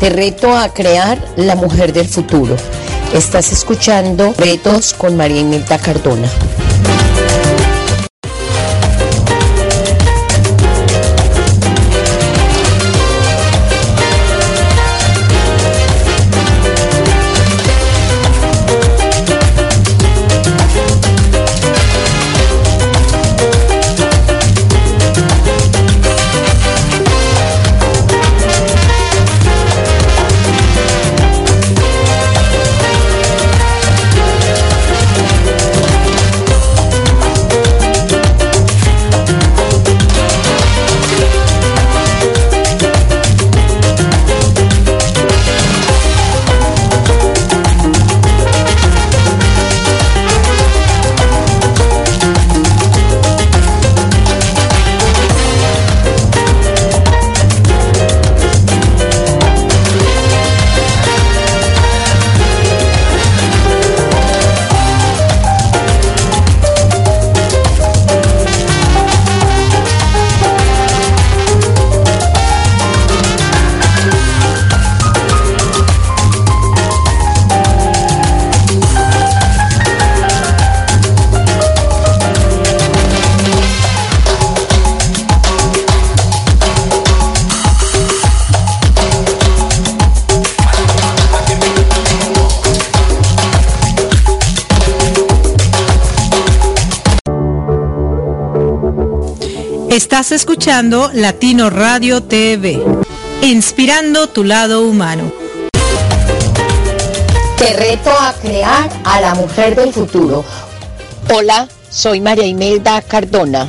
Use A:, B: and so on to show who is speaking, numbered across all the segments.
A: Te reto a crear la mujer del futuro. Estás escuchando Retos con María Imelda Cardona.
B: Estás escuchando Latino Radio TV, inspirando tu lado humano.
A: Te reto a crear a la mujer del futuro. Hola, soy María Imelda Cardona,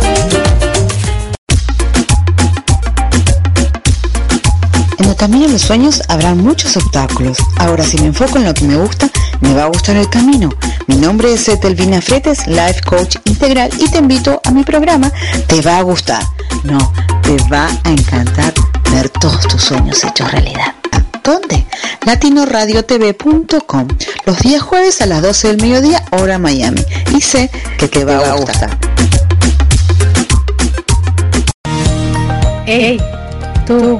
C: En el camino los sueños habrá muchos obstáculos. Ahora, si me enfoco en lo que me gusta, me va a gustar el camino. Mi nombre es Etelvina Fretes, Life Coach Integral, y te invito a mi programa Te va a gustar. No, te va a encantar ver todos tus sueños hechos realidad. ¿Dónde? latinoradiotv.com los días jueves a las 12 del mediodía, hora Miami. Y sé que te va, a gustar.
D: Hey, tú,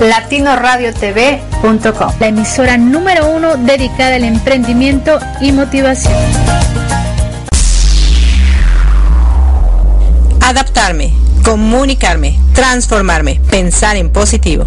D: latinoradiotv.com, la emisora número uno dedicada al emprendimiento y motivación.
B: Adaptarme, comunicarme, transformarme, pensar en positivo.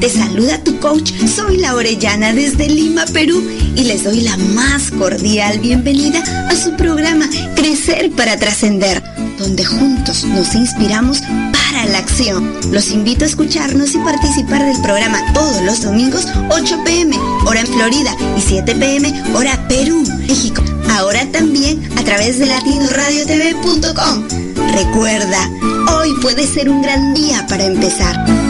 E: te saluda tu coach, soy la Orellana desde Lima, Perú y les doy la más cordial bienvenida a su programa Crecer para Trascender, donde juntos nos inspiramos para la acción. Los invito a escucharnos y participar del programa todos los domingos 8 pm, hora en Florida y 7 pm, hora Perú, México. Ahora también a través de latinoradiotv.com. Recuerda, hoy puede ser un gran día para empezar.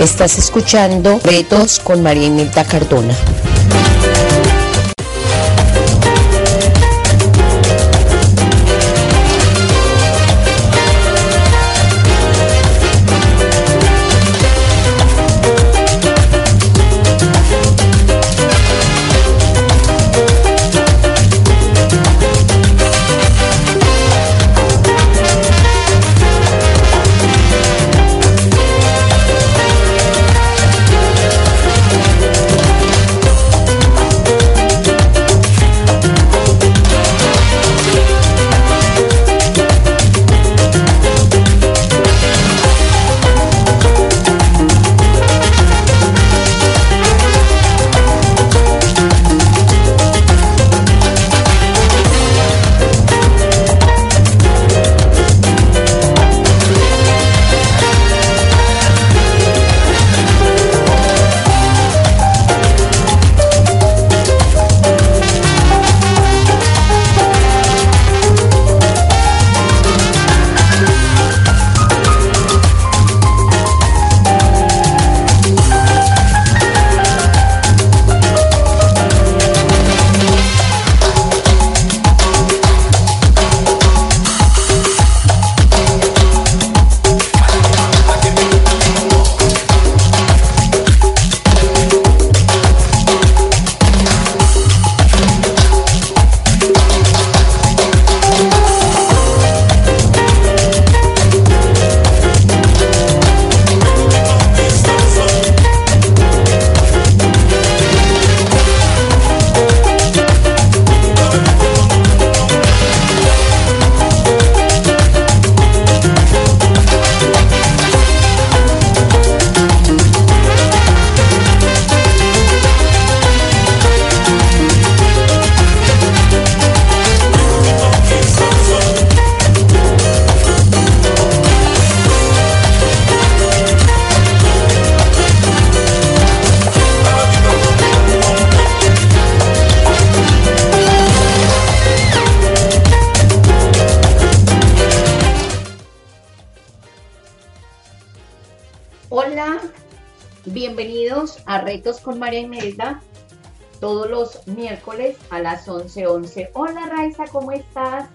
F: Estás escuchando Retos con María Imelda Cardona.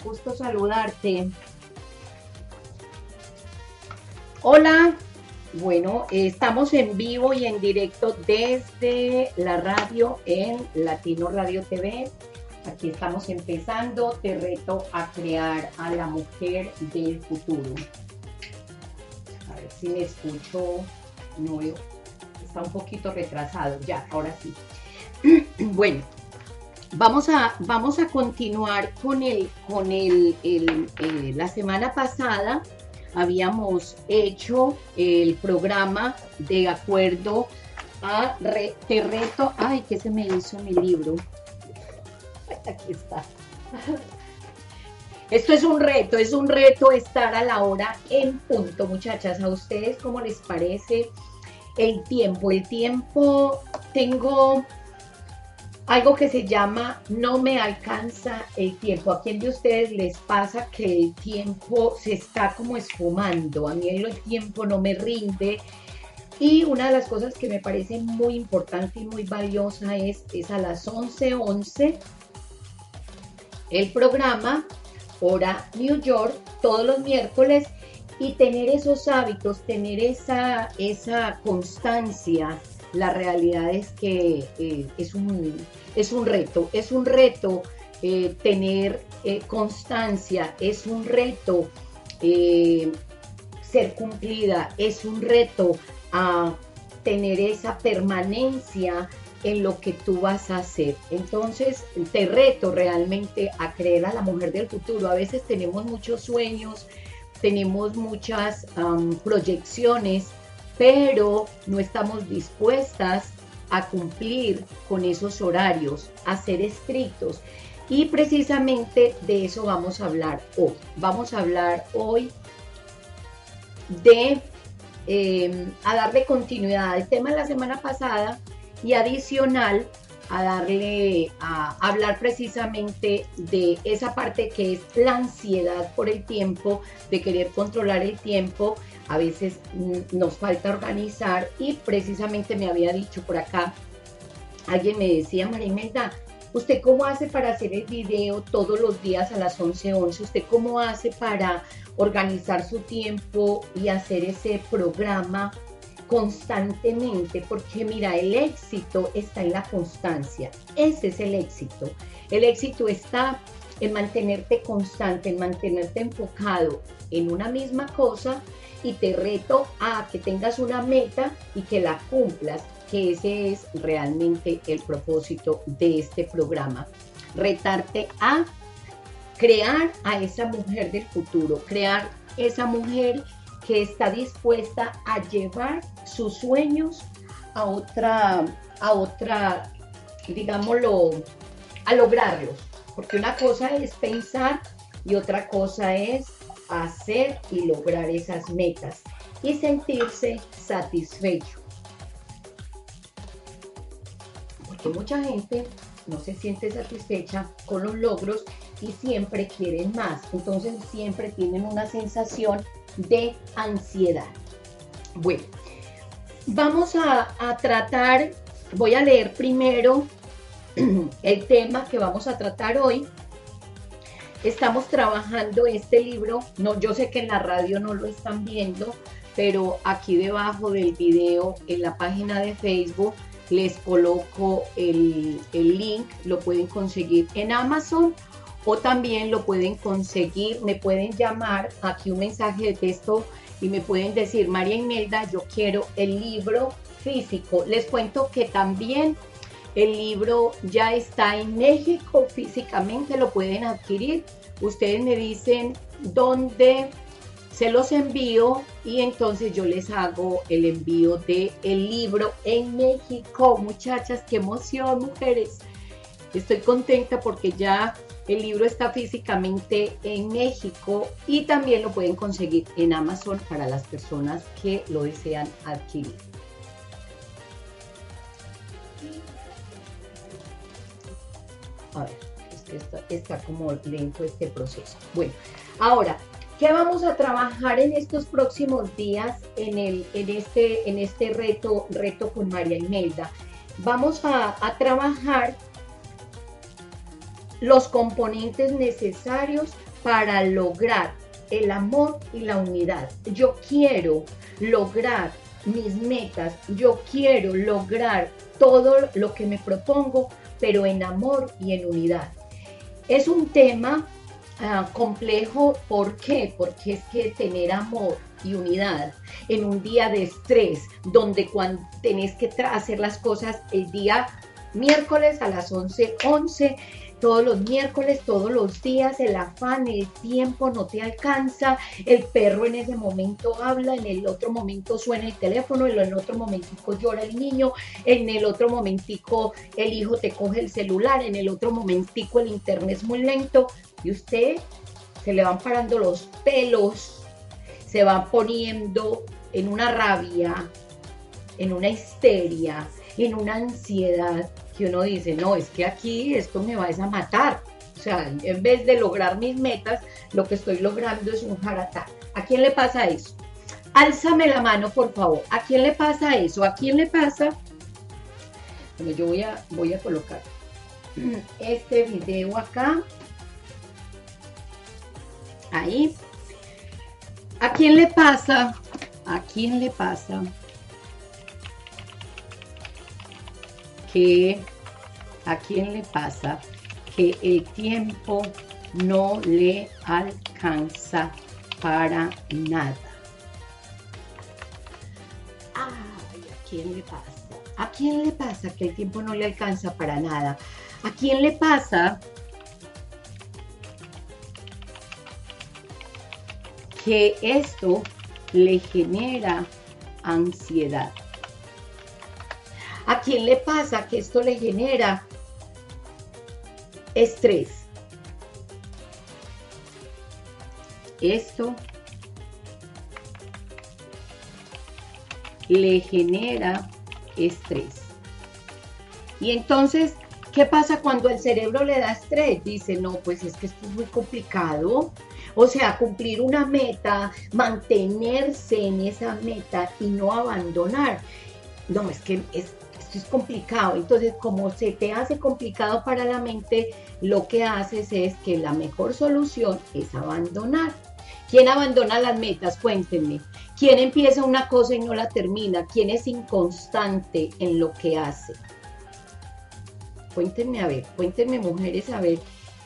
A: Gusto saludarte. Hola, bueno, estamos en vivo y en directo desde la radio en Latino Radio TV. Aquí estamos empezando. Te reto a crear a la mujer del futuro. A ver si me escucho. No veo. Está un poquito retrasado. Ya, ahora sí. Bueno, vamos a, vamos a continuar con el, con el, el, eh, la semana pasada habíamos hecho el programa de acuerdo a re, reto, ay, que se me hizo mi libro. Aquí está. Esto es un reto, es un reto estar a la hora en punto, muchachas. ¿A ustedes cómo les parece el tiempo? El tiempo, tengo algo que se llama no me alcanza el tiempo. ¿A quién de ustedes les pasa que el tiempo se está como esfumando? A mí el tiempo no me rinde. Y una de las cosas que me parece muy importante y muy valiosa es, es a las 11:11 11, el programa hora New York todos los miércoles y tener esos hábitos, tener esa, esa constancia. La realidad es que eh, es, un, es un reto, es un reto eh, tener eh, constancia, es un reto ser cumplida, es un reto a tener esa permanencia en lo que tú vas a hacer. Entonces, te reto realmente a creer a la mujer del futuro. A veces tenemos muchos sueños, tenemos muchas proyecciones, pero no estamos dispuestas a cumplir con esos horarios, a ser estrictos. Y precisamente de eso vamos a hablar hoy. Vamos a hablar hoy de em, a darle continuidad al tema de la semana pasada y adicional a darle a hablar precisamente de esa parte que es la ansiedad por el tiempo, de querer controlar el tiempo. A veces mm, nos falta organizar y precisamente me había dicho por acá, alguien me decía, María Imelda, ¿usted cómo hace para hacer el video todos los días a las 11:11? 11? ¿Usted cómo hace para organizar su tiempo y hacer ese programa constantemente, porque mira, el éxito está en la constancia, ese es el éxito. El éxito está en mantenerte constante, en mantenerte enfocado en una misma cosa y te reto a que tengas una meta y que la cumplas, que ese es realmente el propósito de este programa. Retarte a crear a esa mujer del futuro, crear esa mujer que está dispuesta a llevar sus sueños a otra, a otra, digámoslo, a lograrlos. Porque una cosa es pensar y otra cosa es hacer y lograr esas metas y sentirse satisfecho. Porque mucha gente no se siente satisfecha con los logros y siempre quieren más. Entonces siempre tienen una sensación de ansiedad. Bueno, vamos a, tratar, voy a leer primero el tema que vamos a tratar hoy. Estamos trabajando este libro, no, yo sé que en la radio no lo están viendo, pero aquí debajo del video, en la página de Facebook, les coloco el, el link, lo pueden conseguir en Amazon o también lo pueden conseguir, me pueden llamar aquí un mensaje de texto y me pueden decir, María Imelda, yo quiero el libro físico. Les cuento que también el libro ya está en México físicamente, lo pueden adquirir. Ustedes me dicen dónde se los envío y entonces yo les hago el envío del el libro en México. Muchachas, qué emoción, mujeres. Estoy contenta porque ya el libro está físicamente en México y también lo pueden conseguir en Amazon para las personas que lo desean adquirir. A ver, es que está, como lento este proceso. Bueno, ahora, ¿qué vamos a trabajar en estos próximos días en, el, en, este, en este reto, reto con María Imelda? Vamos a, a trabajar los componentes necesarios para lograr el amor y la unidad. Yo quiero lograr mis metas, yo quiero lograr todo lo que me propongo, pero en amor y en unidad. Es un tema ah, complejo, ¿por qué? Porque es que tener amor y unidad en un día de estrés, donde cuando tenés que hacer las cosas el día miércoles a las 11:11, 11, todos los miércoles, todos los días, el afán, el tiempo no te alcanza, el perro en ese momento habla, en el otro momento suena el teléfono, en el otro momentico llora el niño, en el otro momentico el hijo te coge el celular, en el otro momentico el internet es muy lento y usted se le van parando los pelos, se van poniendo en una rabia, en una histeria, en una ansiedad, que uno dice, no, es que aquí esto me va a matar. O sea, en vez de lograr mis metas, lo que estoy logrando es un jaratá. ¿A quién le pasa eso? Álzame la mano, por favor. ¿A quién le pasa eso? ¿A quién le pasa? Bueno, yo voy a, voy a colocar este video acá. Ahí. ¿A quién le pasa? ¿A quién le pasa? Que a quién le pasa que el tiempo no le alcanza para nada. Ay, ¿a quién le pasa? ¿A quién le pasa que el tiempo no le alcanza para nada? ¿A quién le pasa que esto le genera ansiedad? ¿A quién le pasa que esto le genera estrés? Esto le genera estrés. Y entonces, ¿qué pasa cuando el cerebro le da estrés? Dice, no, pues es que esto es muy complicado. O sea, cumplir una meta, mantenerse en esa meta y no abandonar. No, es que es, esto es complicado. Entonces, como se te hace complicado para la mente, lo que haces es que la mejor solución es abandonar. ¿Quién abandona las metas? Cuéntenme. ¿Quién empieza una cosa y no la termina? ¿Quién es inconstante en lo que hace? Cuéntenme a ver, cuéntenme mujeres a ver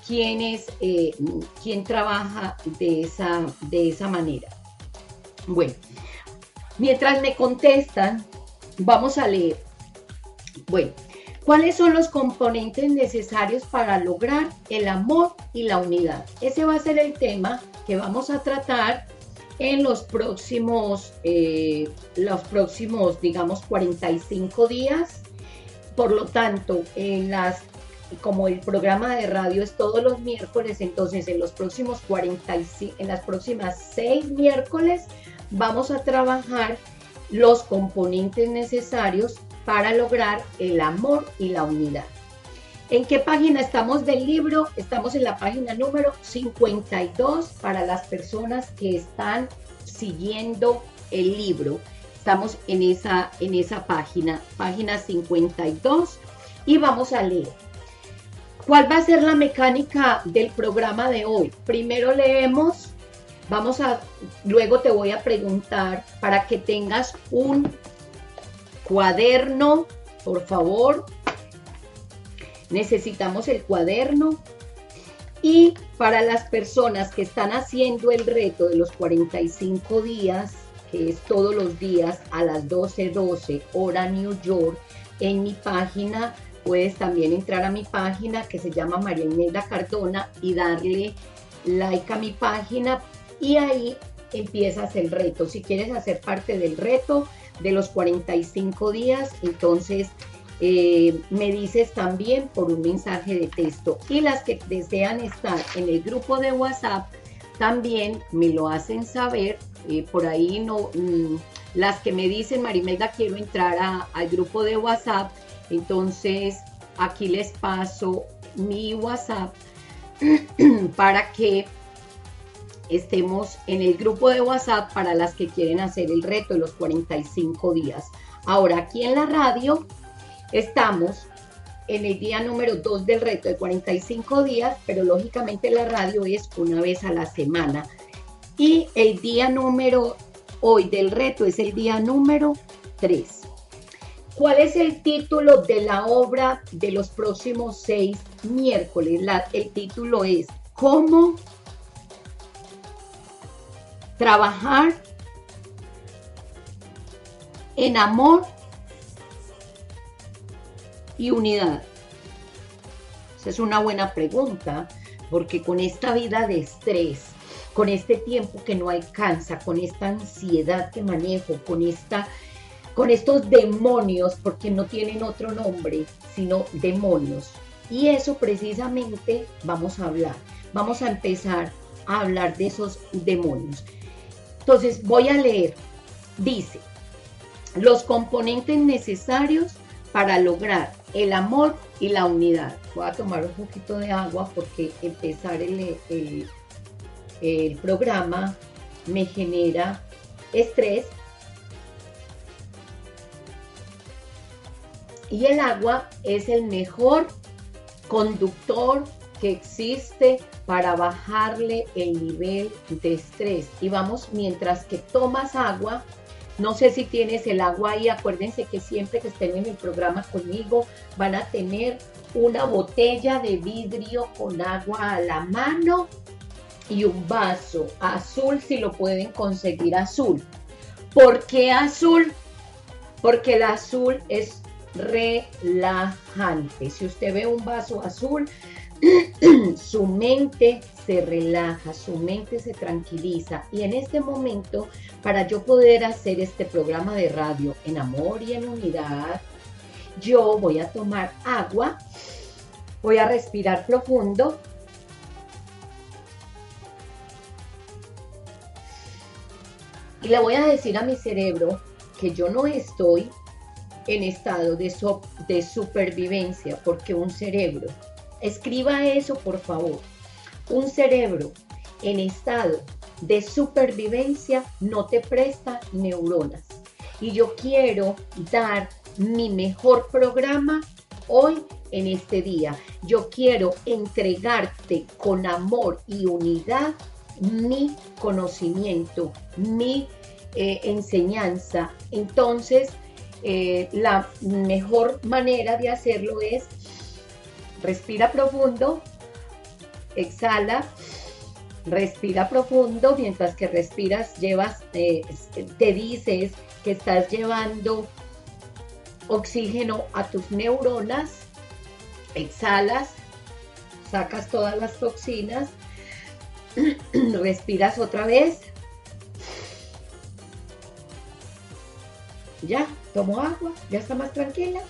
A: quién es, eh, quién trabaja de esa, de esa manera. Bueno, mientras me contestan, vamos a leer. Bueno, ¿cuáles son los componentes necesarios para lograr el amor y la unidad? Ese va a ser el tema que vamos a tratar en los próximos, eh, los próximos, digamos, 45 días. Por lo tanto, en las, como el programa de radio es todos los miércoles, entonces en los próximos 45, en las próximas 6 miércoles vamos a trabajar los componentes necesarios para lograr el amor y la unidad. ¿En qué página estamos del libro? Estamos en la página número 52 para las personas que están siguiendo el libro. Estamos en esa, en esa página, página 52, y vamos a leer. ¿Cuál va a ser la mecánica del programa de hoy? Primero leemos, vamos a, luego te voy a preguntar para que tengas un cuaderno, por favor, necesitamos el cuaderno. Y para las personas que están haciendo el reto de los 45 días, que es todos los días a las 12:12 12, hora New York, en mi página puedes también entrar a mi página que se llama María Imelda Cardona y darle like a mi página y ahí empiezas el reto. Si quieres hacer parte del reto de los 45 días, entonces eh, me dices también por un mensaje de texto. Y las que desean estar en el grupo de WhatsApp también me lo hacen saber. Eh, por ahí no, mm, las que me dicen, Marimelda, quiero entrar al grupo de WhatsApp. Entonces aquí les paso mi WhatsApp para que estemos en el grupo de WhatsApp para las que quieren hacer el reto de los 45 días. Ahora aquí en la radio Estamos en el día número 2 del reto de 45 días, pero lógicamente la radio es una vez a la semana. Y el día número hoy del reto es el día número 3. ¿Cuál es el título de la obra de los próximos seis miércoles? el título es ¿Cómo trabajar en amor y unidad? Esa es una buena pregunta, porque con esta vida de estrés, con este tiempo que no alcanza, con esta ansiedad que manejo, con esta con estos demonios, porque no tienen otro nombre, sino demonios. Y eso precisamente vamos a hablar. Vamos a empezar a hablar de esos demonios. Entonces voy a leer. Dice, los componentes necesarios para lograr el amor y la unidad. Voy a tomar un poquito de agua porque empezar el, el, programa me genera estrés. Y el agua es el mejor conductor que existe para bajarle el nivel de estrés. Y vamos, mientras que tomas agua, no sé si tienes el agua ahí, acuérdense que siempre que estén en el programa conmigo van a tener una botella de vidrio con agua a la mano y un vaso azul si lo pueden conseguir azul. ¿Por qué azul? Porque el azul es relajante. Si usted ve un vaso azul, su mente se relaja, su mente se tranquiliza. Y en este momento, para yo poder hacer este programa de radio en amor y en unidad, yo voy a tomar agua, voy a respirar profundo. Y le voy a decir a mi cerebro que yo no estoy en estado de, de supervivencia, porque un cerebro Escriba eso, por favor. Un cerebro en estado de supervivencia no te presta neuronas. Y yo quiero dar mi mejor programa hoy en este día. Yo quiero entregarte con amor y unidad mi conocimiento, mi eh, enseñanza. Entonces, eh, la mejor manera de hacerlo es Respira profundo, exhala, respira profundo, mientras que respiras, llevas, eh, te dices que estás llevando oxígeno a tus neuronas, exhalas, sacas todas las toxinas, respiras otra vez. Ya, tomo agua, ya está más tranquila.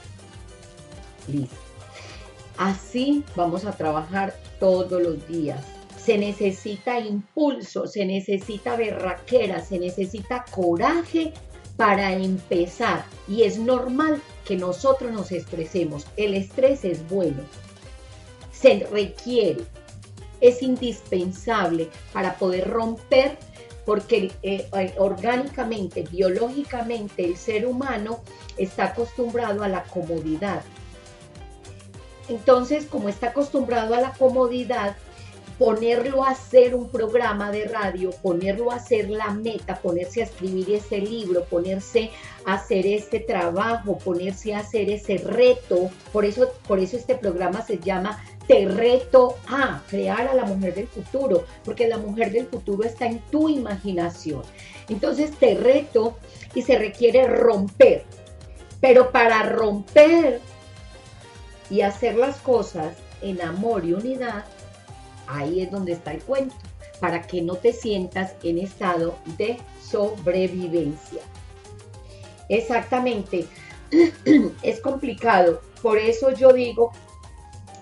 A: Listo. Así vamos a trabajar todos los días. Se necesita impulso, se necesita berraquera, se necesita coraje para empezar. Y es normal que nosotros nos estresemos. El estrés es bueno. Se requiere. Es indispensable para poder romper porque eh, eh, orgánicamente, biológicamente, el ser humano está acostumbrado a la comodidad, entonces, como está acostumbrado a la comodidad, ponerlo a hacer un programa de radio, ponerlo a hacer la meta, ponerse a escribir ese libro, ponerse a hacer este trabajo, ponerse a hacer ese reto. Por eso, por eso este programa se llama Te reto a crear a la mujer del futuro, porque la mujer del futuro está en tu imaginación. Entonces te reto y se requiere romper. Pero para romper y hacer las cosas en amor y unidad, ahí es donde está el cuento, para que no te sientas en estado de sobrevivencia. Exactamente, es complicado, por eso yo digo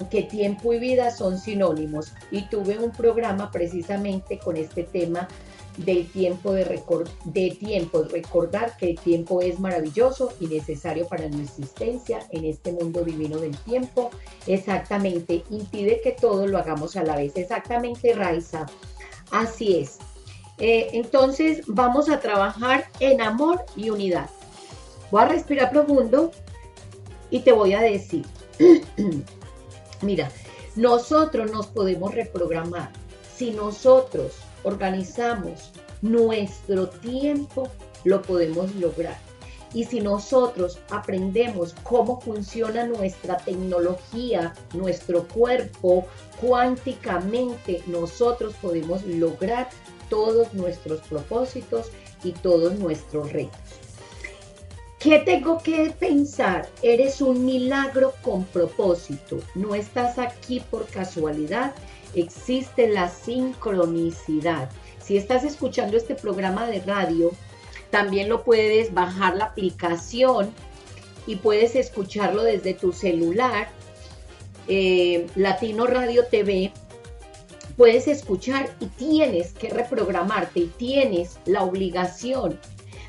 A: que tiempo y vida son sinónimos. Y tuve un programa precisamente con este tema del tiempo de, de tiempo, recordar que el tiempo es maravilloso y necesario para nuestra existencia en este mundo divino del tiempo. Exactamente, impide que todo lo hagamos a la vez. Exactamente, Raiza. Así es. Eh, entonces vamos a trabajar en amor y unidad. Voy a respirar profundo y te voy a decir, mira, nosotros nos podemos reprogramar. Si nosotros organizamos nuestro tiempo, lo podemos lograr. Y si nosotros aprendemos cómo funciona nuestra tecnología, nuestro cuerpo, cuánticamente, nosotros podemos lograr todos nuestros propósitos y todos nuestros retos. ¿Qué tengo que pensar? Eres un milagro con propósito. No estás aquí por casualidad existe la sincronicidad. Si estás escuchando este programa de radio, también lo puedes bajar la aplicación y puedes escucharlo desde tu celular, eh, Latino Radio TV, puedes escuchar y tienes que reprogramarte y tienes la obligación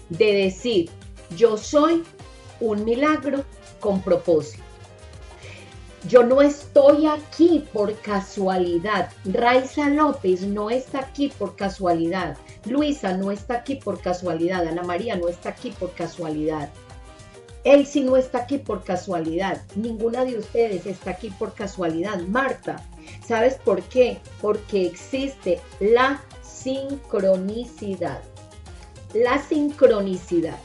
A: de decir, yo soy un milagro con propósito. Yo no estoy aquí por casualidad. Raiza López no está aquí por casualidad. Luisa no está aquí por casualidad. Ana María no está aquí por casualidad. Elsie no está aquí por casualidad. Ninguna de ustedes está aquí por casualidad. Marta, ¿sabes por qué? Porque existe la sincronicidad. La sincronicidad.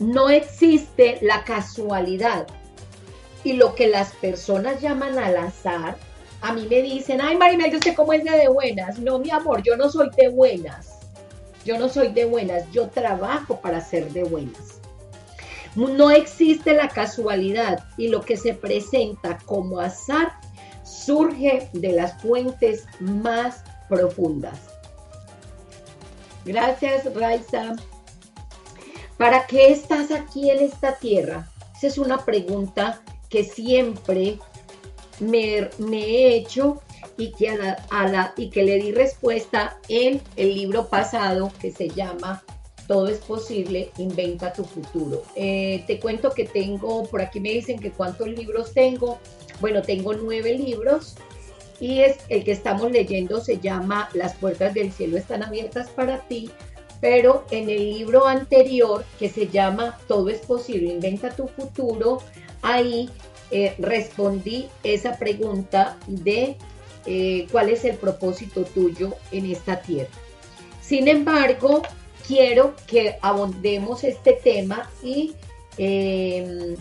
A: No existe la casualidad y lo que las personas llaman al azar, a mí me dicen, ay Marimel, yo sé cómo es de, de buenas. No, mi amor, yo no soy de buenas. Yo no soy de buenas, yo trabajo para ser de buenas. No existe la casualidad y lo que se presenta como azar surge de las fuentes más profundas. Gracias, Raiza. ¿Para qué estás aquí en esta tierra? Esa es una pregunta que siempre me, he hecho y que, a la, y que le di respuesta en el libro pasado que se llama Todo es posible, inventa tu futuro. Eh, te cuento que tengo, por aquí me dicen que cuántos libros tengo. Bueno, tengo nueve libros y es el que estamos leyendo se llama Las puertas del cielo están abiertas para ti. Pero en el libro anterior que se llama Todo es posible, inventa tu futuro, ahí eh, respondí esa pregunta de eh, cuál es el propósito tuyo en esta tierra. Sin embargo, quiero que abondemos este tema y, em,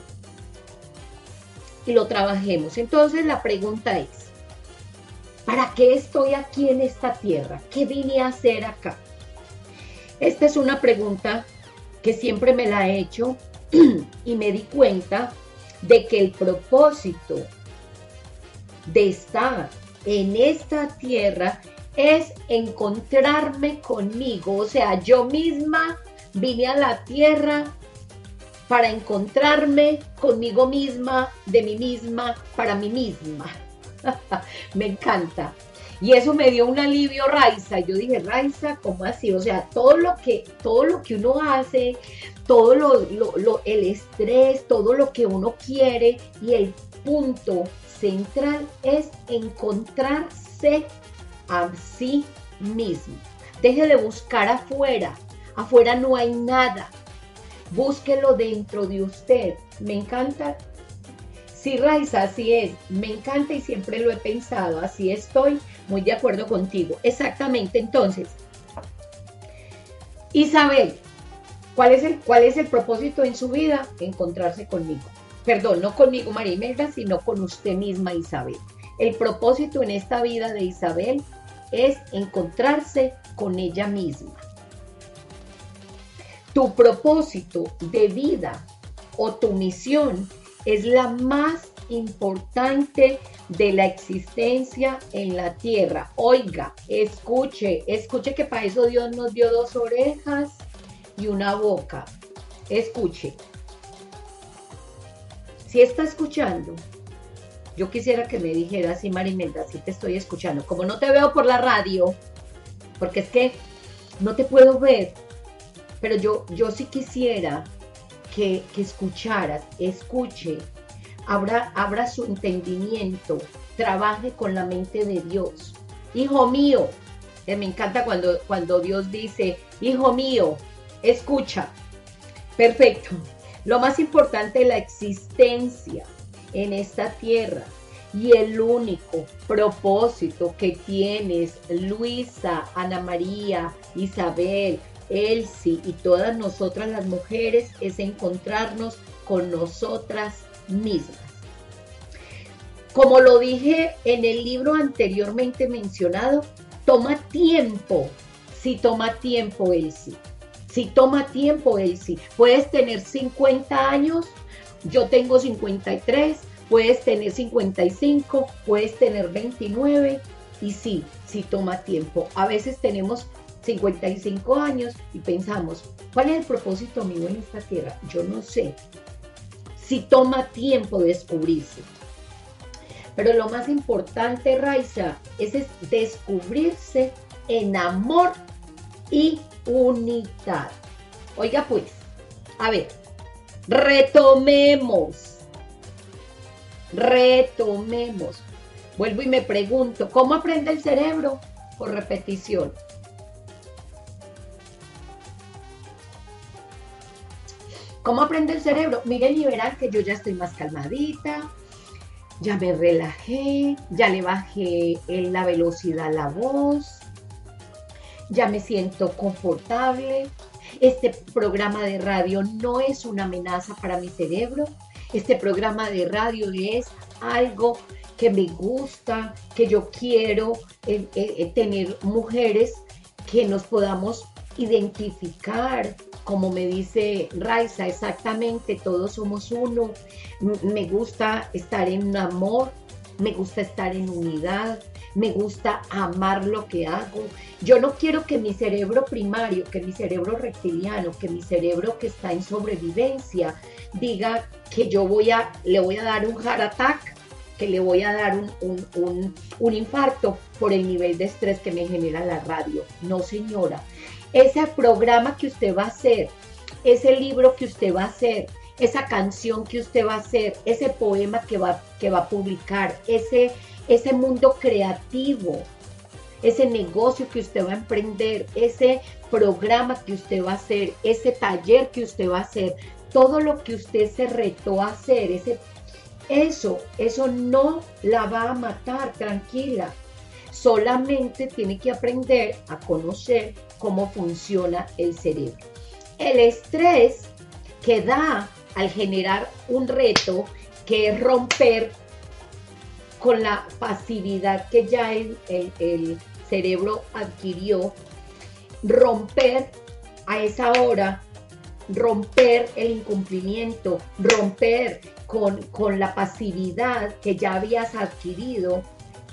A: y lo trabajemos. Entonces la pregunta es, ¿para qué estoy aquí en esta tierra? ¿Qué vine a hacer acá? Esta es una pregunta que siempre me la he hecho y me di cuenta de que el propósito de estar en esta tierra es encontrarme conmigo. O sea, yo misma vine a la tierra para encontrarme conmigo misma, de mí misma, para mí misma. Me encanta. Y eso me dio un alivio, Raiza. Yo dije, Raiza, ¿cómo así? O sea, todo lo que, todo lo que uno hace, todo lo, el estrés, todo lo que uno quiere y el punto central es encontrarse a sí mismo. Deje de buscar afuera. Afuera no hay nada. Búsquelo dentro de usted. Me encanta. Sí, Raiza, así es. Me encanta y siempre lo he pensado. Así estoy muy de acuerdo contigo. Exactamente. Entonces, Isabel, ¿Cuál es, el, ¿Cuál es el propósito en su vida? Encontrarse conmigo. Perdón, no conmigo, María Imelda, sino con usted misma, Isabel. El propósito en esta vida de Isabel es encontrarse con ella misma. Tu propósito de vida o tu misión es la más importante de la existencia en la tierra. Oiga, escuche, escuche que para eso Dios nos dio dos orejas y una boca. Escuche. Si está escuchando, yo quisiera que me dijera así, Marimelda, si te estoy escuchando. Como no te veo por la radio, porque es que no te puedo ver, pero yo, yo sí quisiera que, escucharas, escuche, abra, abra su entendimiento, trabaje con la mente de Dios. Hijo mío, eh, me encanta cuando, cuando Dios dice, hijo mío, Escucha. Perfecto. Lo más importante es la existencia en esta tierra y el único propósito que tienes, Luisa, Ana María, Isabel, Elsie y todas nosotras las mujeres, es encontrarnos con nosotras mismas. Como lo dije en el libro anteriormente mencionado, toma tiempo, si toma tiempo, Elsie si toma tiempo, Elsie. Puedes tener 50 años, yo tengo 53, puedes tener 55, puedes tener 29 y sí, sí toma tiempo. A veces tenemos 55 años y pensamos, ¿cuál es el propósito mío en esta tierra? Yo no sé. Si toma tiempo descubrirse. Pero lo más importante, Raiza, es, descubrirse en amor y unidad. Oiga pues, a ver, retomemos, retomemos. Vuelvo y me pregunto, ¿cómo aprende el cerebro? Por repetición. ¿Cómo aprende el cerebro? Miren y verán que yo ya estoy más calmadita, ya me relajé, ya le bajé la velocidad a la voz, ya me siento confortable. Este programa de radio no es una amenaza para mi cerebro. Este programa de radio es algo que me gusta, que yo quiero eh, eh, tener mujeres que nos podamos identificar, como me dice Raiza, exactamente, todos somos uno. Me gusta estar en amor, me gusta estar en unidad, me gusta amar lo que hago. Yo no quiero que mi cerebro primario, que mi cerebro reptiliano, que mi cerebro que está en sobrevivencia, diga que yo voy a, le voy a dar un heart attack, que le voy a dar un, un, un infarto por el nivel de estrés que me genera la radio. No, señora ese programa que usted va a hacer, ese libro que usted va a hacer, esa canción que usted va a hacer, ese poema que va, que va a publicar, ese, ese mundo creativo, ese negocio que usted va a emprender, ese programa que usted va a hacer, ese taller que usted va a hacer, todo lo que usted se retó a hacer, ese, eso, eso no la va a matar, tranquila. Solamente tiene que aprender a conocer cómo funciona el cerebro. El estrés que da al generar un reto que es romper con la pasividad que ya el, el, cerebro adquirió, romper a esa hora, romper el incumplimiento, romper con, con la pasividad que ya habías adquirido,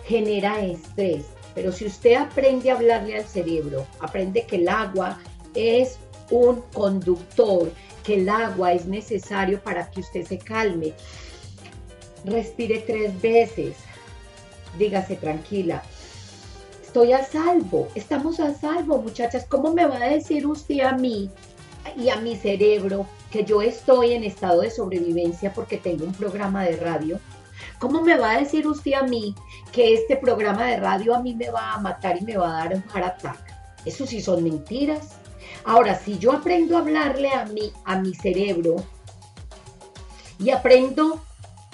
A: genera estrés. Pero si usted aprende a hablarle al cerebro, aprende que el agua es un conductor, que el agua es necesario para que usted se calme. Respire tres veces. Dígase tranquila. Estoy a salvo. Estamos a salvo, muchachas. ¿Cómo me va a decir usted a mí y a mi cerebro que yo estoy en estado de sobrevivencia porque tengo un programa de radio? ¿Cómo me va a decir usted a mí que este programa de radio a mí me va a matar y me va a dar un heart attack? Eso sí son mentiras. Ahora, si yo aprendo a hablarle a mí, a mi cerebro, y aprendo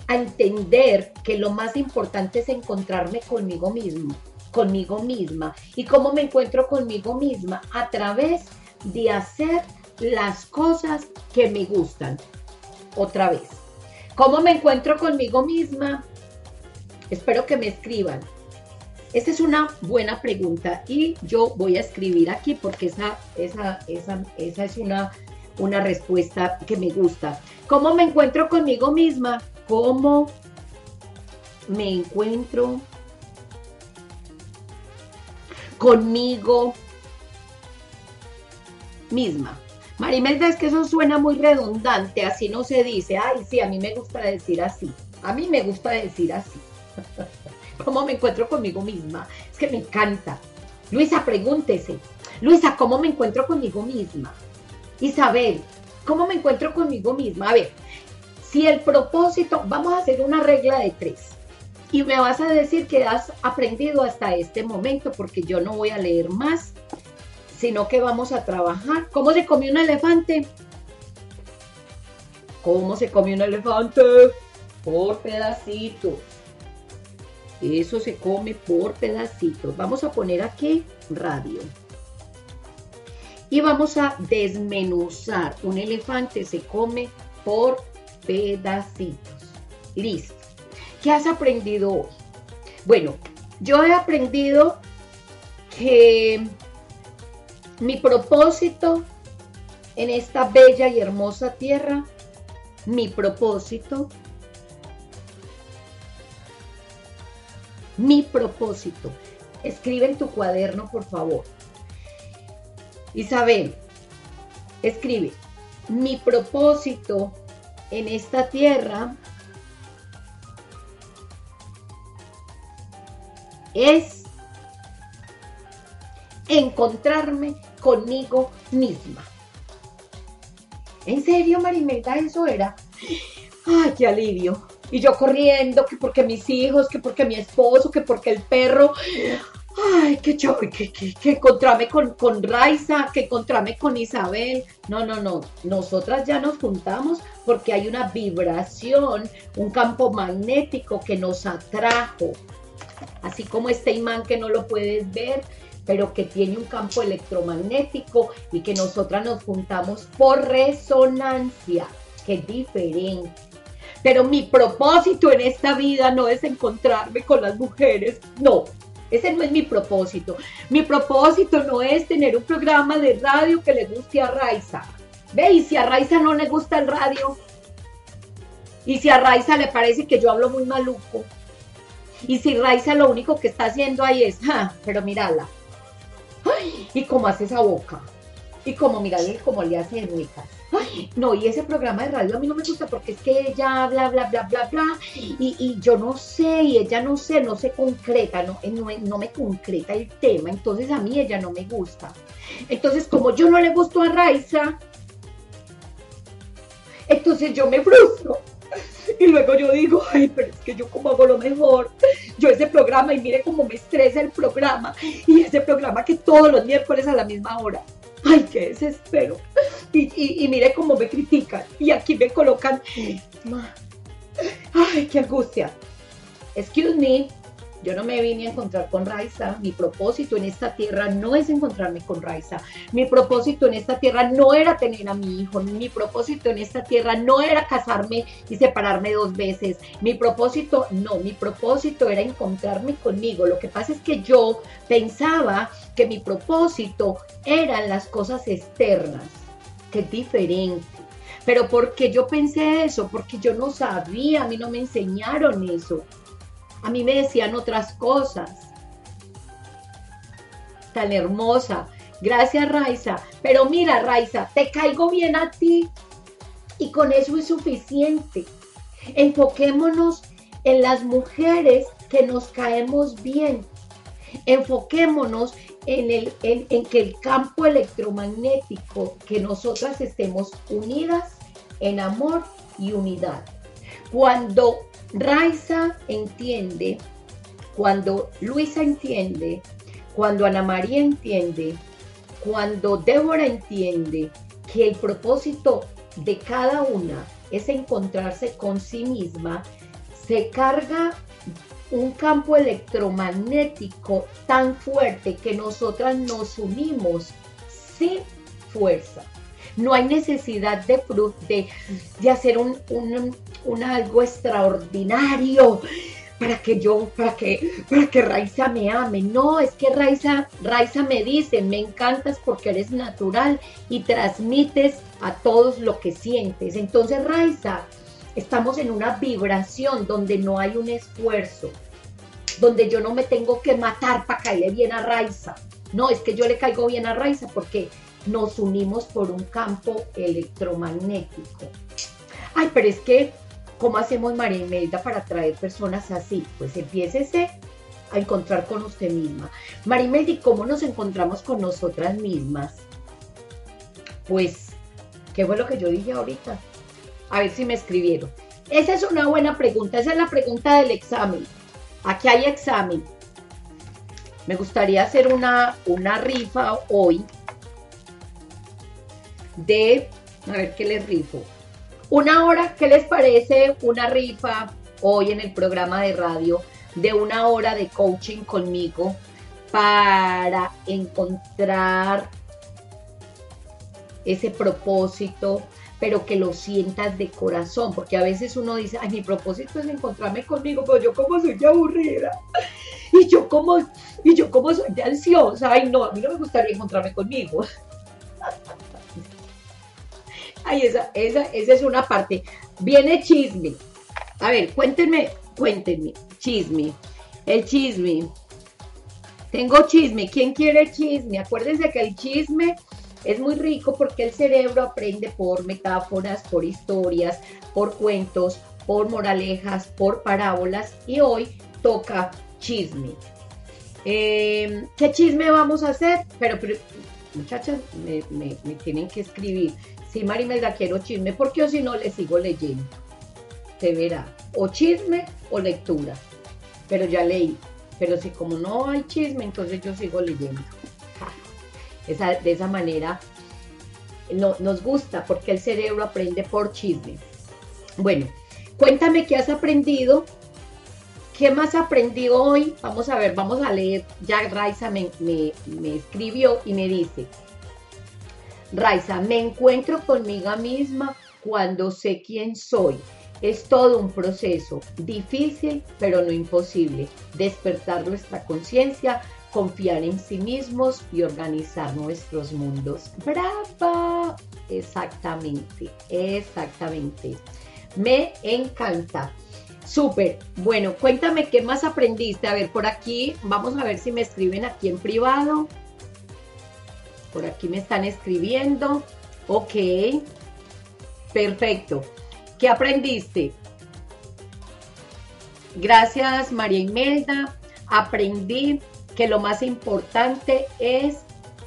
A: a entender que lo más importante es encontrarme conmigo mismo, conmigo misma. ¿Y cómo me encuentro conmigo misma? A través de hacer las cosas que me gustan. Otra vez. ¿Cómo me encuentro conmigo misma? Espero que me escriban. Esta es una buena pregunta y yo voy a escribir aquí porque esa, esa, esa, esa es una, una respuesta que me gusta. ¿Cómo me encuentro conmigo misma? ¿Cómo me encuentro conmigo misma? Marimelda, es que eso suena muy redundante, así no se dice. Ay, sí, a mí me gusta decir así. A mí me gusta decir así. ¿Cómo me encuentro conmigo misma? Es que me encanta. Luisa, pregúntese. Luisa, ¿cómo me encuentro conmigo misma? Isabel, ¿cómo me encuentro conmigo misma? A ver, si el propósito, vamos a hacer una regla de tres. Y me vas a decir que has aprendido hasta este momento, porque yo no voy a leer más sino que vamos a trabajar. ¿Cómo se comió un elefante? ¿Cómo se comió un elefante? Por pedacitos. Eso se come por pedacitos. Vamos a poner aquí radio. Y vamos a desmenuzar. Un elefante se come por pedacitos. Listo. ¿Qué has aprendido hoy? Bueno, yo he aprendido que mi propósito en esta bella y hermosa tierra, mi propósito, mi propósito. Escribe en tu cuaderno, por favor. Isabel, escribe, mi propósito en esta tierra es encontrarme conmigo misma. ¿En serio, Marimelda, eso era? Ay, qué alivio. Y yo corriendo, que porque mis hijos, que porque mi esposo, que porque el perro. Ay, qué chévere, que, que, que, encontrarme con, con Raiza, que encontrarme con Isabel. No, no, no. Nosotras ya nos juntamos porque hay una vibración, un campo magnético que nos atrajo. Así como este imán que no lo puedes ver, pero que tiene un campo electromagnético y que nosotras nos juntamos por resonancia, que es diferente. Pero mi propósito en esta vida no es encontrarme con las mujeres, no, ese no es mi propósito. Mi propósito no es tener un programa de radio que le guste a Raiza. Ve, y si a Raiza no le gusta el radio, y si a Raiza le parece que yo hablo muy maluco, y si Raiza lo único que está haciendo ahí es, ja, pero mírala, y cómo hace esa boca, y cómo, mírale cómo le hace muecas. no, y ese programa de radio a mí no me gusta porque es que ella habla, bla, bla, bla, bla, y, yo no sé, y ella no sé, no se concreta, no, no, no me concreta el tema, entonces a mí ella no me gusta. Entonces, como yo no le gusto a Raiza, entonces yo me frustro. Y luego yo digo, ay, pero es que yo como hago lo mejor. Yo ese programa y mire cómo me estresa el programa. Y ese programa que todos los miércoles a la misma hora. Ay, qué desespero. Y, y, mire cómo me critican. Y aquí me colocan. Ay, qué angustia. Excuse me. Yo no me vine a encontrar con Raiza. Mi propósito en esta tierra no es encontrarme con Raiza. Mi propósito en esta tierra no era tener a mi hijo. Mi propósito en esta tierra no era casarme y separarme dos veces. Mi propósito, no, mi propósito era encontrarme conmigo. Lo que pasa es que yo pensaba que mi propósito eran las cosas externas, que es diferente. Pero porque yo pensé eso, porque yo no sabía, a mí no me enseñaron eso. A mí me decían otras cosas. Tan hermosa. Gracias, Raiza. Pero mira, Raiza, te caigo bien a ti y con eso es suficiente. Enfoquémonos en las mujeres que nos caemos bien. Enfoquémonos en, el, en, que el campo electromagnético, que nosotras estemos unidas en amor y unidad. Cuando Raiza entiende, cuando Luisa entiende, cuando Ana María entiende, cuando Débora entiende que el propósito de cada una es encontrarse con sí misma, se carga un campo electromagnético tan fuerte que nosotras nos unimos sin fuerza. No hay necesidad de, de, de hacer un, un algo extraordinario para que yo, para que, para que Raiza me ame. No, es que Raiza, Raiza me dice, me encantas porque eres natural y transmites a todos lo que sientes. Entonces, Raiza, estamos en una vibración donde no hay un esfuerzo, donde yo no me tengo que matar para caerle bien a Raiza. No, es que yo le caigo bien a Raiza porque nos unimos por un campo electromagnético. Ay, pero es que ¿Cómo hacemos María Imelda para atraer personas así? Pues empiécese a encontrar con usted misma. María Imelda, ¿y cómo nos encontramos con nosotras mismas? Pues, ¿qué fue lo que yo dije ahorita? A ver si me escribieron. Esa es una buena pregunta, esa es la pregunta del examen. Aquí hay examen. Me gustaría hacer una, una rifa hoy de, a ver qué les rifo. Una hora, ¿qué les parece una rifa hoy en el programa de radio de una hora de coaching conmigo para encontrar ese propósito, pero que lo sientas de corazón, porque a veces uno dice, ay, mi propósito es encontrarme conmigo, pero yo como soy de aburrida, y yo como, y yo como soy de ansiosa, ay, no, a mí no me gustaría encontrarme conmigo. Ay, esa, esa, esa es una parte. Viene chisme. A ver, cuéntenme, cuéntenme. Chisme. El chisme. Tengo chisme. ¿Quién quiere chisme? Acuérdense que el chisme es muy rico porque el cerebro aprende por metáforas, por historias, por cuentos, por moralejas, por parábolas y hoy toca chisme. Eh, ¿Qué chisme vamos a hacer? Pero, muchachas, me, tienen que escribir. Sí, Marimelda, quiero chisme, porque o si no le sigo leyendo. Se verá, o chisme o lectura. Pero ya leí. Pero si como no hay chisme, entonces yo sigo leyendo. de esa manera no, nos gusta porque el cerebro aprende por chisme. Bueno, cuéntame qué has aprendido. ¿Qué más aprendí hoy? Vamos a ver, vamos a leer. Ya Raiza me escribió y me dice, Raiza, me encuentro conmigo misma cuando sé quién soy. Es todo un proceso, difícil pero no imposible. Despertar nuestra conciencia confiar en sí mismos y organizar nuestros mundos. ¡Bravo! Exactamente, exactamente. Me encanta. Súper. Bueno, cuéntame qué más aprendiste. A ver, por aquí, vamos a ver si me escriben aquí en privado. Por aquí me están escribiendo. Ok. Perfecto. ¿Qué aprendiste? Gracias, María Imelda. Aprendí que lo más importante es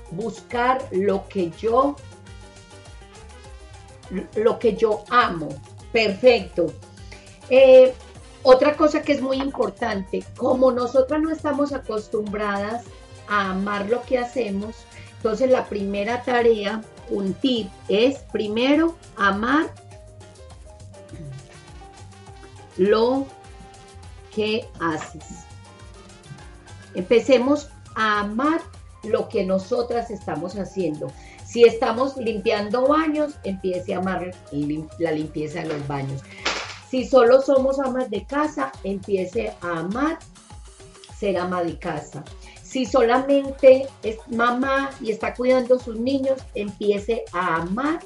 A: buscar lo que yo lo que yo amo. Perfecto. Eh, otra cosa que es muy importante, como nosotras no estamos acostumbradas a amar lo que hacemos, entonces la primera tarea, un tip, es primero amar lo que haces. Empecemos a amar lo que nosotras estamos haciendo. Si estamos limpiando baños, empiece a amar la limpieza de los baños. Si solo somos amas de casa, empiece a amar ser ama de casa. Si solamente es mamá y está cuidando a sus niños, empiece a amar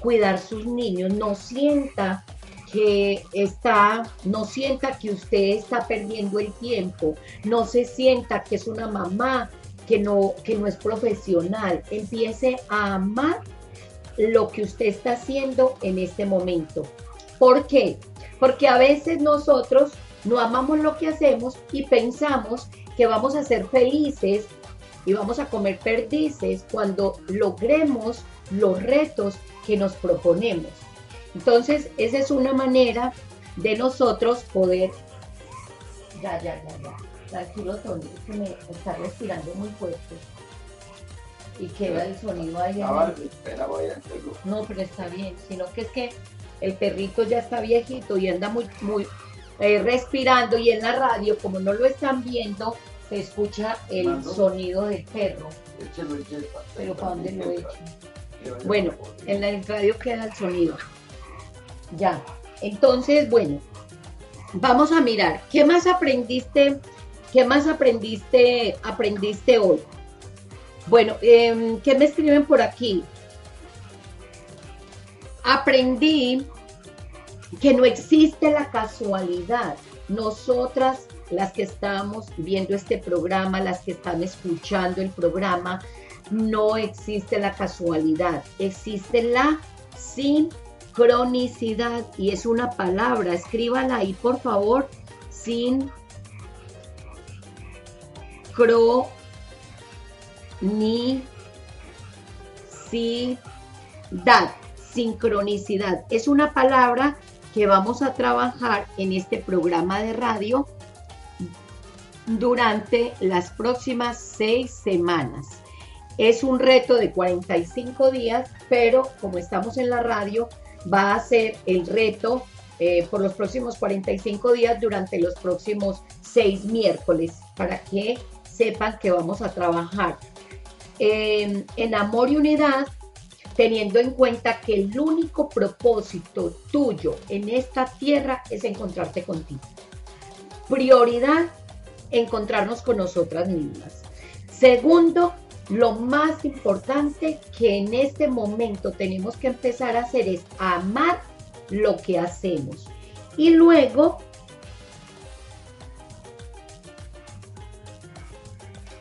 A: cuidar sus niños. No sienta que está, no sienta que usted está perdiendo el tiempo, no se sienta que es una mamá que no, que no es profesional, empiece a amar lo que usted está haciendo en este momento. ¿Por qué? Porque a veces nosotros no amamos lo que hacemos y pensamos que vamos a ser felices y vamos a comer perdices cuando logremos los retos que nos proponemos. Entonces, esa es una manera de nosotros poder... Ya, ya, ya, ya. Tranquilo, Tony, que me está respirando muy fuerte. Y queda el sonido ahí. Ah, no, pero está bien. Sino que es que el perrito ya está viejito y anda muy, muy eh, respirando y en la radio, como no lo están viendo, se escucha el sonido del perro. Pero ¿para dónde lo? Bueno, en la radio queda el sonido. Ya. Entonces, bueno, vamos a mirar. ¿Qué más aprendiste? ¿Qué más aprendiste, aprendiste hoy? Bueno, em, ¿qué me escriben por aquí? Aprendí que no existe la casualidad. Nosotras, las que estamos viendo este programa, las que están escuchando el programa, no existe la casualidad, existe la sin cronicidad y es una palabra, escríbala ahí por favor, sin cronicidad, sincronicidad. Es una palabra que vamos a trabajar en este programa de radio durante las próximas seis semanas. Es un reto de 45 días, pero como estamos en la radio, va a ser el reto eh, por los próximos 45 días durante los próximos seis miércoles para que sepan que vamos a trabajar en amor y unidad teniendo en cuenta que el único propósito tuyo en esta tierra es encontrarte contigo. Prioridad, encontrarnos con nosotras mismas. Segundo, lo más importante que en este momento tenemos que empezar a hacer es amar lo que hacemos. Y luego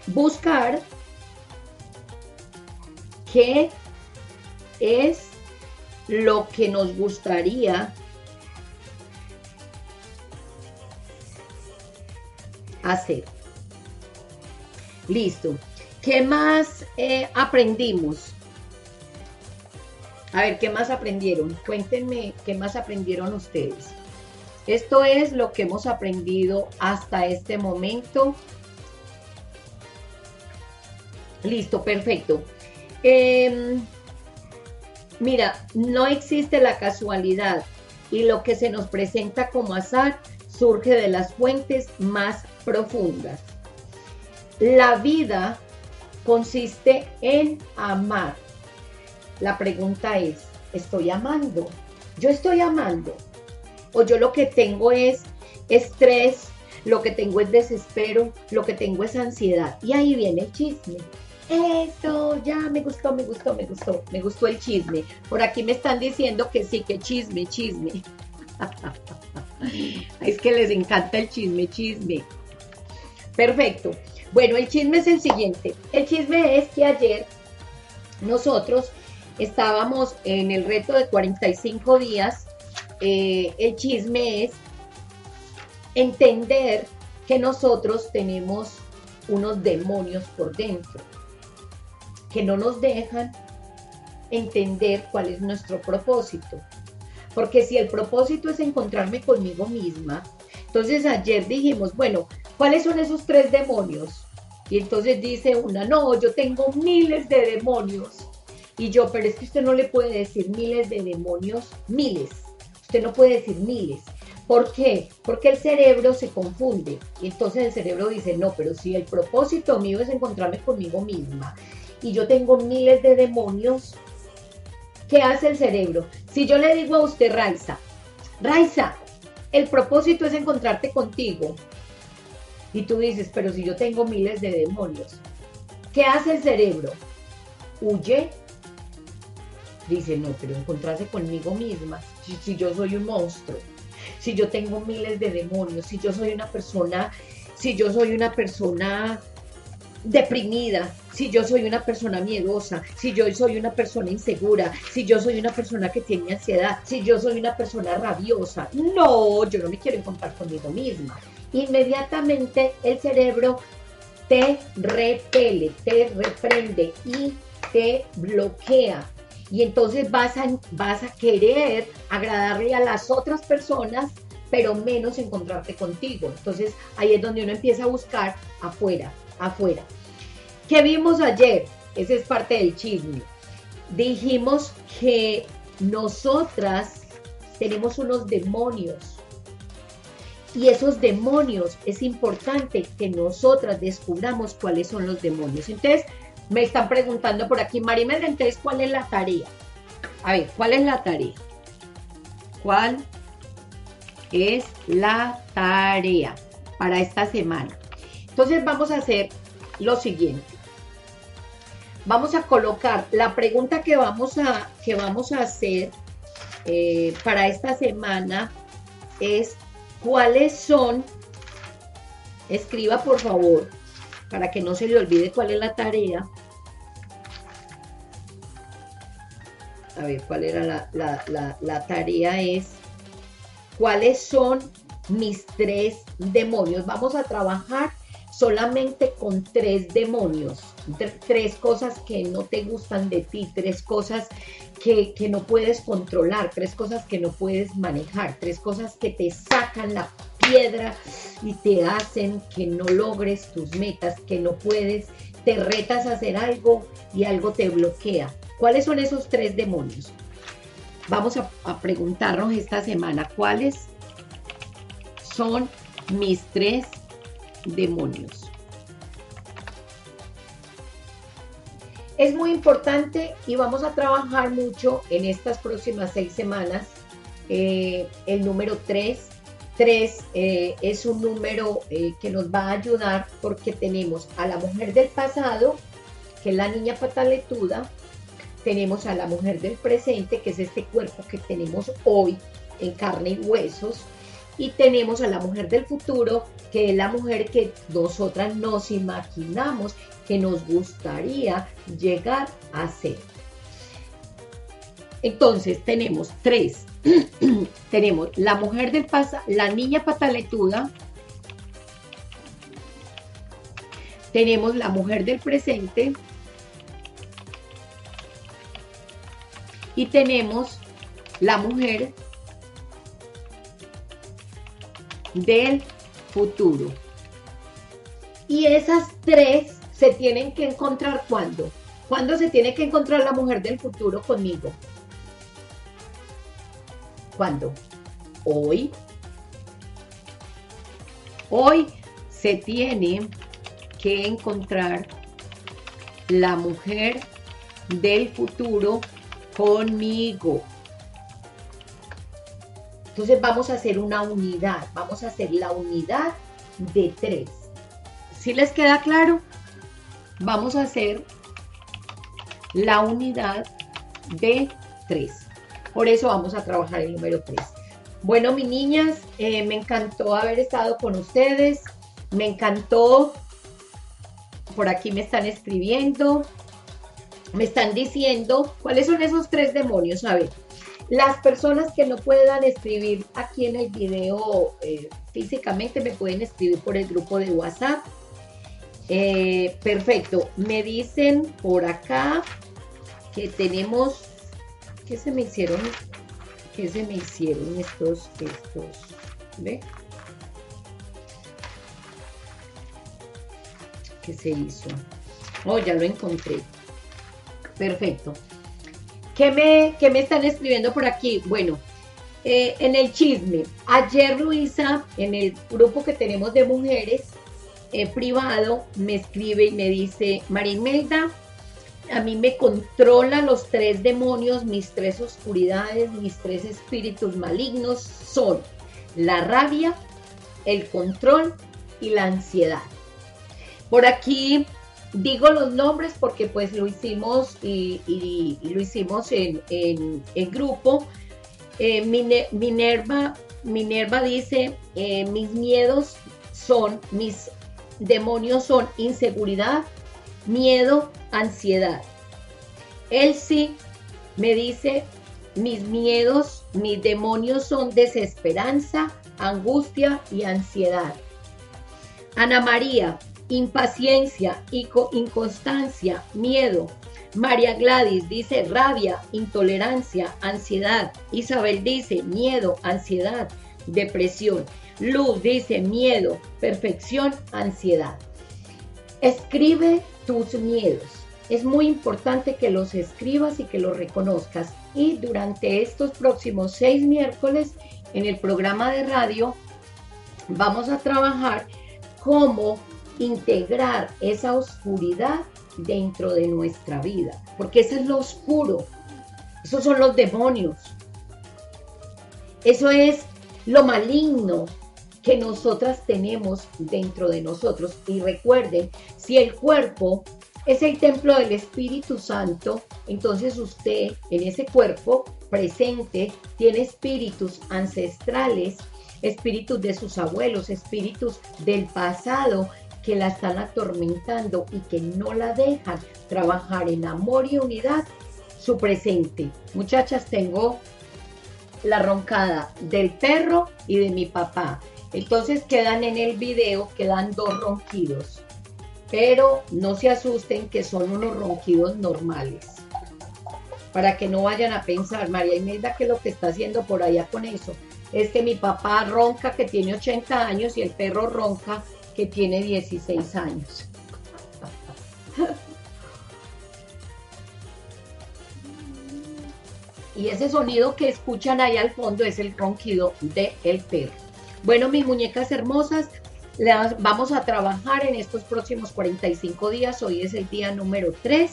A: buscar qué es lo que nos gustaría hacer. Listo. ¿Qué más eh, aprendimos? A ver, ¿qué más aprendieron? Cuéntenme qué más aprendieron ustedes. Esto es lo que hemos aprendido hasta este momento. Listo, perfecto. Em, mira, no existe la casualidad y lo que se nos presenta como azar surge de las fuentes más profundas. La vida consiste en amar. La pregunta es, ¿estoy amando? Yo estoy amando. O yo lo que tengo es estrés, lo que tengo es desespero, lo que tengo es ansiedad. Y ahí viene el chisme. Eso, ya me gustó, me gustó, me gustó, me gustó el chisme. Por aquí me están diciendo que sí, que chisme, chisme. es que les encanta el chisme, chisme. Perfecto. Bueno, el chisme es el siguiente. El chisme es que ayer nosotros estábamos en el reto de 45 días. Eh, el chisme es entender que nosotros tenemos unos demonios por dentro que no nos dejan entender cuál es nuestro propósito. Porque si el propósito es encontrarme conmigo misma, entonces ayer dijimos, bueno, ¿cuáles son esos tres demonios? Y entonces dice una, no, yo tengo miles de demonios. Y yo, pero es que usted no le puede decir miles de demonios, miles. Usted no puede decir miles. ¿Por qué? Porque el cerebro se confunde. Y entonces el cerebro dice, no, pero si el propósito mío es encontrarme conmigo misma y yo tengo miles de demonios, ¿qué hace el cerebro? Si yo le digo a usted, Raiza, Raiza, el propósito es encontrarte contigo. Y tú dices, pero si yo tengo miles de demonios, ¿qué hace el cerebro? Huye. Dice, no, pero encontrarse conmigo misma, si, si yo soy un monstruo, si yo tengo miles de demonios, si yo soy una persona, si yo soy una persona deprimida, si yo soy una persona miedosa, si yo soy una persona insegura, si yo soy una persona que tiene ansiedad, si yo soy una persona rabiosa. No, yo no me quiero encontrar conmigo misma. Inmediatamente el cerebro te repele, te reprende y te bloquea. Y entonces vas a, vas a querer agradarle a las otras personas, pero menos encontrarte contigo. Entonces ahí es donde uno empieza a buscar afuera, afuera. ¿Qué vimos ayer? Ese es parte del chisme. Dijimos que nosotras tenemos unos demonios. Y esos demonios es importante que nosotras descubramos cuáles son los demonios. Entonces, me están preguntando por aquí, Marimel, entonces, ¿cuál es la tarea? A ver, ¿cuál es la tarea? ¿Cuál es la tarea para esta semana? Entonces, vamos a hacer lo siguiente vamos a colocar la pregunta que vamos a, que vamos a hacer eh, para esta semana es cuáles son, escriba por favor, para que no se le olvide cuál es la tarea. A ver, cuál era la, la, la tarea es, cuáles son mis tres demonios. Vamos a trabajar solamente con tres demonios, tres cosas que no te gustan de ti, tres cosas que, no puedes controlar, tres cosas que no puedes manejar, tres cosas que te sacan la piedra y te hacen que no logres tus metas, que no puedes, te retas a hacer algo y algo te bloquea. ¿Cuáles son esos tres demonios? Vamos a, a preguntarnos esta semana cuáles son mis tres demonios. Es muy importante y vamos a trabajar mucho en estas próximas seis semanas eh, el número 3. 3 eh, es un número eh, que nos va a ayudar porque tenemos a la mujer del pasado, que es la niña pataletuda, tenemos a la mujer del presente, que es este cuerpo que tenemos hoy en carne y huesos, y tenemos a la mujer del futuro, que es la mujer que nosotras nos imaginamos que nos gustaría llegar a ser. Entonces tenemos tres. tenemos la mujer del pasado, la niña pataletuda, tenemos la mujer del presente y tenemos la mujer del futuro. Y esas tres se tienen que encontrar cuando. ¿Cuándo se tiene que encontrar la mujer del futuro conmigo? ¿Cuándo? Hoy. Hoy se tiene que encontrar la mujer del futuro conmigo. Entonces vamos a hacer una unidad, vamos a hacer la unidad de tres. ¿Sí les queda claro? Vamos a hacer la unidad de tres. Por eso vamos a trabajar el número 3. Bueno, mis niñas, eh, me encantó haber estado con ustedes. Me encantó. Por aquí me están escribiendo. Me están diciendo cuáles son esos tres demonios. A ver, las personas que no puedan escribir aquí en el video eh, físicamente me pueden escribir por el grupo de WhatsApp. Eh, perfecto. Me dicen por acá que tenemos, ¿qué se me hicieron? ¿Qué se me hicieron estos, estos? ¿Ve? ¿Qué se hizo? Oh, ya lo encontré. Perfecto. ¿Qué me, me están escribiendo por aquí? Bueno, eh, en el chisme, ayer Luisa, en el grupo que tenemos de mujeres eh, privado, me escribe y me dice, Marimelda, a mí me controla los tres demonios, mis tres oscuridades, mis tres espíritus malignos son la rabia, el control y la ansiedad. Por aquí digo los nombres porque pues lo hicimos y, lo hicimos en, grupo. Eh, Minerva, Minerva dice, eh, mis miedos son, mis demonios son inseguridad, miedo, ansiedad. Sí me dice, mis miedos, mis demonios son desesperanza, angustia y ansiedad. Ana María, impaciencia, inconstancia, miedo. María Gladys dice rabia, intolerancia, ansiedad. Isabel dice miedo, ansiedad, depresión. Luz dice miedo, perfección, ansiedad. Escribe tus miedos. Es muy importante que los escribas y que los reconozcas. Y durante estos próximos seis miércoles en el programa de radio vamos a trabajar cómo integrar esa oscuridad dentro de nuestra vida. Porque eso es lo oscuro. Esos son los demonios. Eso es lo maligno que nosotras tenemos dentro de nosotros. Y recuerden, si el cuerpo es el templo del Espíritu Santo, entonces usted en ese cuerpo presente tiene espíritus ancestrales, espíritus de sus abuelos, espíritus del pasado que la están atormentando y que no la dejan trabajar en amor y unidad su presente. Muchachas, tengo la roncada del perro y de mi papá. Entonces quedan en el video, quedan dos ronquidos. Pero no se asusten que son unos ronquidos normales. Para que no vayan a pensar, María Imelda, que lo que está haciendo por allá con eso es que mi papá ronca que tiene 80 años y el perro ronca que tiene 16 años. y ese sonido que escuchan ahí al fondo es el ronquido del el perro. Bueno, mis muñecas hermosas, las vamos a trabajar en estos próximos 45 días. Hoy es el día número 3.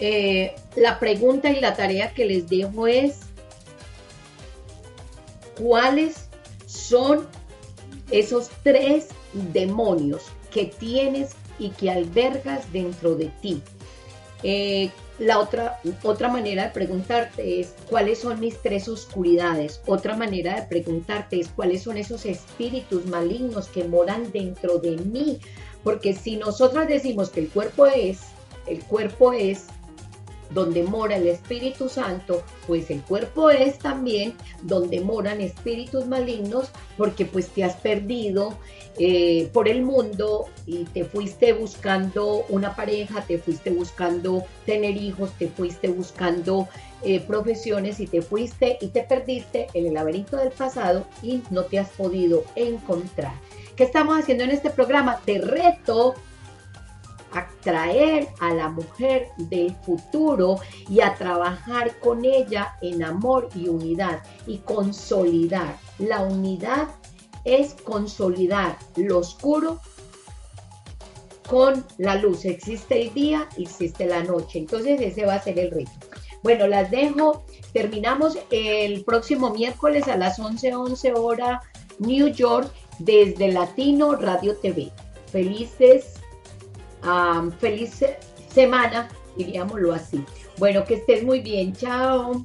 A: Eh, la pregunta y la tarea que les dejo es, ¿cuáles son esos tres demonios que tienes y que albergas dentro de ti? Eh, la otra, otra manera de preguntarte es cuáles son mis tres oscuridades. Otra manera de preguntarte es cuáles son esos espíritus malignos que moran dentro de mí. Porque si nosotras decimos que el cuerpo es, el cuerpo es donde mora el Espíritu Santo, pues el cuerpo es también donde moran espíritus malignos, porque pues te has perdido eh, por el mundo y te fuiste buscando una pareja, te fuiste buscando tener hijos, te fuiste buscando eh, profesiones y te fuiste y te perdiste en el laberinto del pasado y no te has podido encontrar. ¿Qué estamos haciendo en este programa? Te reto a traer a la mujer del futuro y a trabajar con ella en amor y unidad y consolidar. La unidad es consolidar lo oscuro con la luz. Existe el día, existe la noche. Entonces ese va a ser el reto. Bueno, las dejo. Terminamos el próximo miércoles a las 11:11 11 hora New York desde Latino Radio TV. Felices, feliz semana, diríamoslo así. Bueno, que estés muy bien. Chao.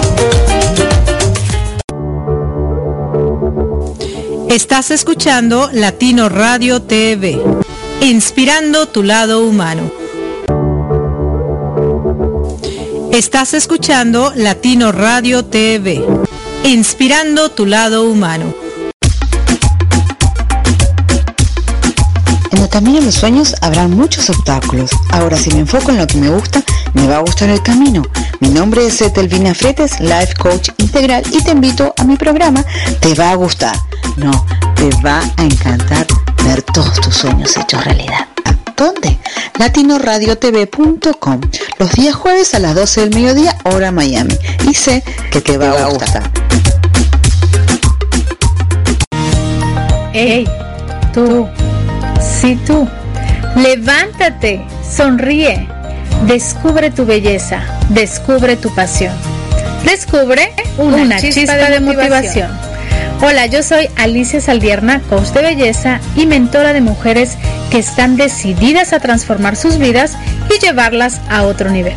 B: Estás escuchando Latino Radio TV, inspirando tu lado humano. Estás escuchando Latino Radio TV, inspirando tu lado humano.
C: En el camino de los sueños habrá muchos obstáculos. Ahora si me enfoco en lo que me gusta, me va a gustar el camino. Mi nombre es Etelvina Fretes, Life Coach Integral y te invito a mi programa Te va a gustar. No, te va a encantar ver todos tus sueños hechos realidad. ¿Dónde? latinoradiotv.com los días jueves a las 12 del mediodía, hora Miami. Y sé que te va a gustar.
D: ¡Ey! Tú, sí tú, levántate, sonríe, descubre tu belleza, descubre tu pasión, descubre una, chispa, de, motivación. Hola, yo soy Alicia Saldierna, coach de belleza y mentora de mujeres que están decididas a transformar sus vidas y llevarlas a otro nivel.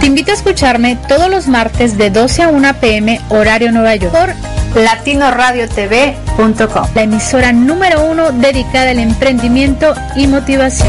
D: Te invito a escucharme todos los martes de 12 a 1 pm horario Nueva York por latinoradiotv.com, la emisora número uno dedicada al emprendimiento y motivación.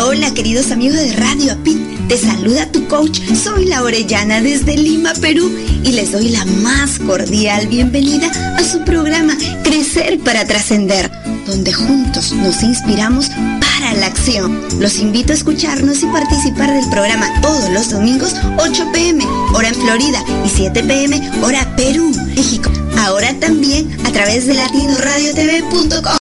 E: Hola queridos amigos de Radio Apit, te saluda tu coach, soy la Orellana desde Lima, Perú y les doy la más cordial bienvenida a su programa Crecer para Trascender, donde juntos nos inspiramos para la acción. Los invito a escucharnos y participar del programa todos los domingos 8 pm, hora en Florida y 7 pm, hora Perú, México. Ahora también a través de latinoradiotv.com.